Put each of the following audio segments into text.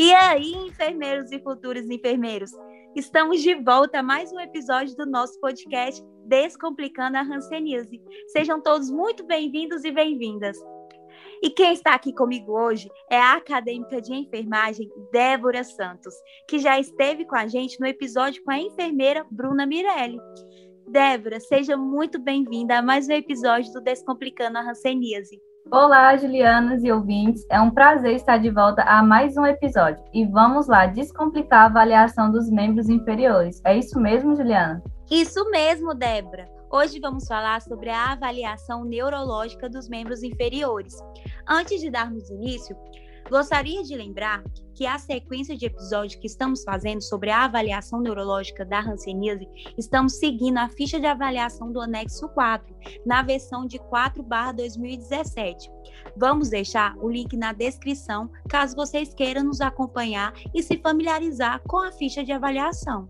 E aí, enfermeiros e futuros enfermeiros? Estamos de volta a mais um episódio do nosso podcast Descomplicando a Hanseníase. Sejam todos muito bem-vindos e bem-vindas. E quem está aqui comigo hoje é a acadêmica de enfermagem Débora Santos, que já esteve com a gente no episódio com a enfermeira Bruna Mirelli. Débora, seja muito bem-vinda a mais um episódio do Descomplicando a Hanseníase. Olá, Julianas e ouvintes. É um prazer estar de volta a mais um episódio. E vamos lá descomplicar a avaliação dos membros inferiores. É isso mesmo, Juliana? Isso mesmo, Débora. Hoje vamos falar sobre a avaliação neurológica dos membros inferiores. Antes de darmos início, Gostaria de lembrar que a sequência de episódios que estamos fazendo sobre a avaliação neurológica da hanseníase, estamos seguindo a ficha de avaliação do anexo 4, na versão de 4/2017. Vamos deixar o link na descrição, caso vocês queiram nos acompanhar e se familiarizar com a ficha de avaliação.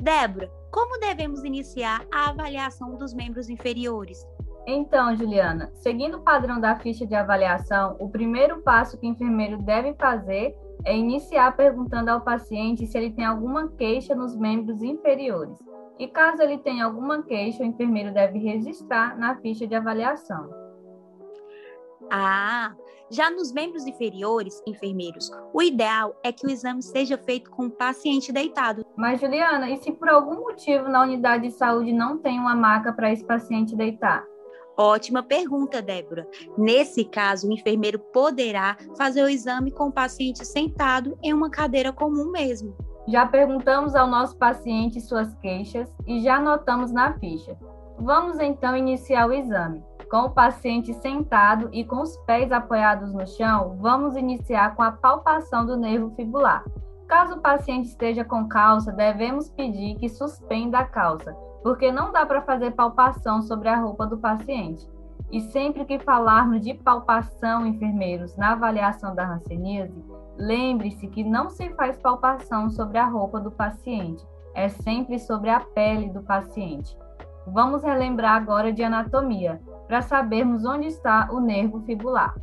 Débora, como devemos iniciar a avaliação dos membros inferiores? Então, Juliana, seguindo o padrão da ficha de avaliação, o primeiro passo que o enfermeiro deve fazer é iniciar perguntando ao paciente se ele tem alguma queixa nos membros inferiores. E caso ele tenha alguma queixa, o enfermeiro deve registrar na ficha de avaliação. Ah, já nos membros inferiores, enfermeiros, o ideal é que o exame seja feito com o paciente deitado. Mas, Juliana, e se por algum motivo na unidade de saúde não tem uma maca para esse paciente deitar? Ótima pergunta, Débora. Nesse caso, o enfermeiro poderá fazer o exame com o paciente sentado em uma cadeira comum mesmo. Já perguntamos ao nosso paciente suas queixas e já anotamos na ficha. Vamos então iniciar o exame. Com o paciente sentado e com os pés apoiados no chão, vamos iniciar com a palpação do nervo fibular. Caso o paciente esteja com calça, devemos pedir que suspenda a calça, porque não dá para fazer palpação sobre a roupa do paciente. E sempre que falarmos de palpação, enfermeiros, na avaliação da hanseníase, lembre-se que não se faz palpação sobre a roupa do paciente, é sempre sobre a pele do paciente. Vamos relembrar agora de anatomia, para sabermos onde está o nervo fibular.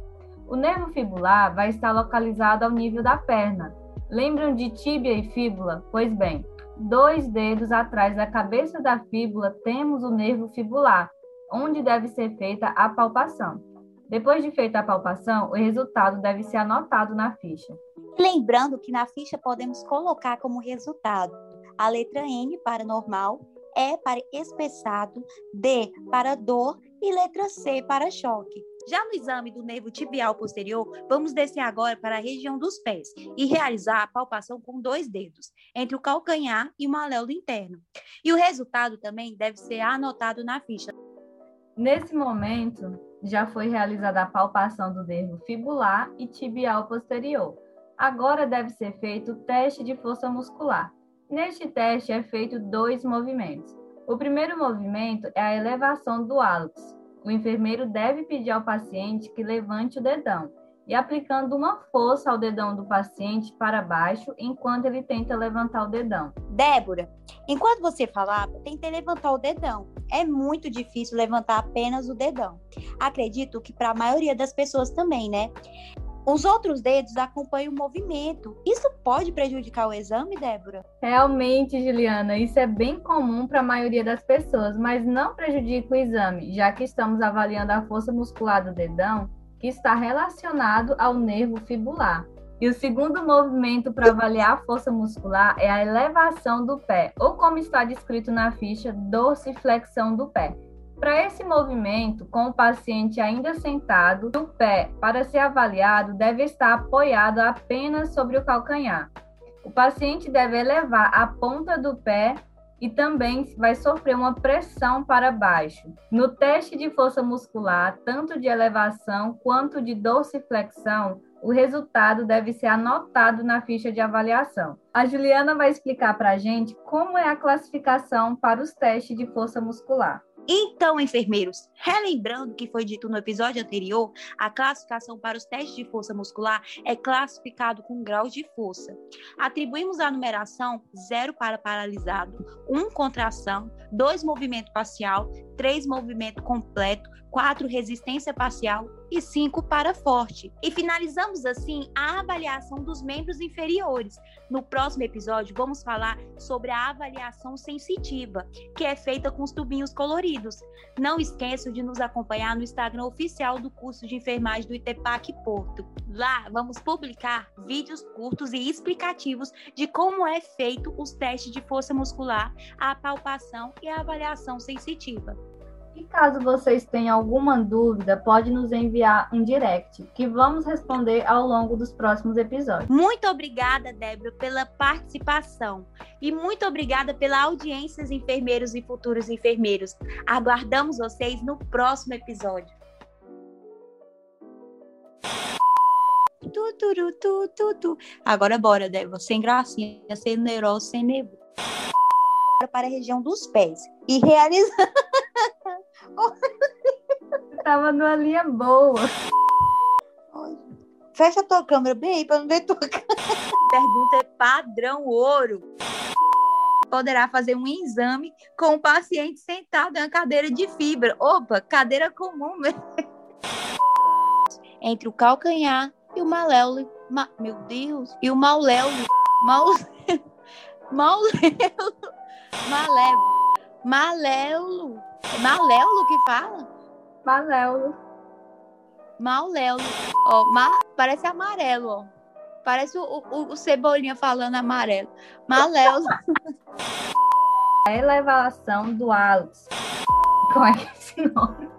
O nervo fibular vai estar localizado ao nível da perna. Lembram de tíbia e fíbula? Pois bem, dois dedos atrás da cabeça da fíbula, temos o nervo fibular, onde deve ser feita a palpação. Depois de feita a palpação, o resultado deve ser anotado na ficha. Lembrando que na ficha podemos colocar como resultado a letra N para normal, E para espessado, D para dor e letra C para choque. Já no exame do nervo tibial posterior, vamos descer agora para a região dos pés e realizar a palpação com dois dedos, entre o calcanhar e o maléolo interno. E o resultado também deve ser anotado na ficha. Nesse momento, já foi realizada a palpação do nervo fibular e tibial posterior. Agora deve ser feito o teste de força muscular. Neste teste é feito dois movimentos. O primeiro movimento é a elevação do hálux, o enfermeiro deve pedir ao paciente que levante o dedão e aplicando uma força ao dedão do paciente para baixo enquanto ele tenta levantar o dedão. Débora, enquanto você falava, tentei levantar o dedão. É muito difícil levantar apenas o dedão. Acredito que para a maioria das pessoas também, né? Os outros dedos acompanham o movimento. Isso pode prejudicar o exame, Débora? Realmente, Juliana, isso é bem comum para a maioria das pessoas, mas não prejudica o exame, já que estamos avaliando a força muscular do dedão, que está relacionado ao nervo fibular. E o segundo movimento para avaliar a força muscular é a elevação do pé, ou como está descrito na ficha, dorsiflexão do pé. Para esse movimento, com o paciente ainda sentado, o pé, para ser avaliado, deve estar apoiado apenas sobre o calcanhar. O paciente deve elevar a ponta do pé e também vai sofrer uma pressão para baixo. No teste de força muscular, tanto de elevação quanto de dorsiflexão, o resultado deve ser anotado na ficha de avaliação. A Juliana vai explicar para a gente como é a classificação para os testes de força muscular. Então, enfermeiros, relembrando que foi dito no episódio anterior, a classificação para os testes de força muscular é classificado com graus de força. Atribuímos a numeração 0 para paralisado, 1 um contração, 2 movimento parcial, 3 movimento completo, 4 resistência parcial e 5 para forte. E finalizamos assim a avaliação dos membros inferiores. No próximo episódio vamos falar sobre a avaliação sensitiva, que é feita com os tubinhos coloridos. Não esqueçam de nos acompanhar no Instagram oficial do curso de enfermagem do ITEPAC Porto. Lá vamos publicar vídeos curtos e explicativos de como é feito os testes de força muscular, a palpação e a avaliação sensitiva. E caso vocês tenham alguma dúvida, pode nos enviar um direct, que vamos responder ao longo dos próximos episódios. Muito obrigada, Débora, pela participação. E muito obrigada pela audiência, enfermeiros e futuros enfermeiros. Aguardamos vocês no próximo episódio. Tu, tu, tu, tu, tu. Agora bora, Débora. Sem gracinha, sem neurose, sem nervoso. Para a região dos pés. E realizar. Tava numa linha boa. Fecha a tua câmera bem aí para não ver tua Pergunta é padrão ouro. Poderá fazer um exame com o paciente sentado em uma cadeira de fibra. Opa, cadeira comum mesmo. Entre o calcanhar e o maléolo. Ma... Meu Deus! E o mauléolo. Mauléolo. Mauléolo. Maléolo. Maléolo. Maléolo que fala? Maléolo. Maléolo. Ó, ma... parece amarelo, ó. Parece o, o, o Cebolinha falando amarelo. Maléolo. A elevação do hálux. Como é que é esse nome?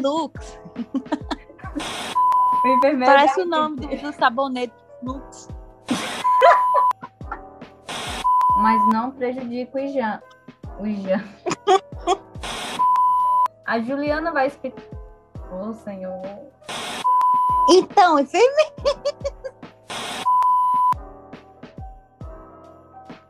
Lux. Parece o nome do, do sabonete Lux. Mas não prejudica o Ijan. O Ijan. A Juliana vai explicar. Oh, Senhor. Então, enfermeira.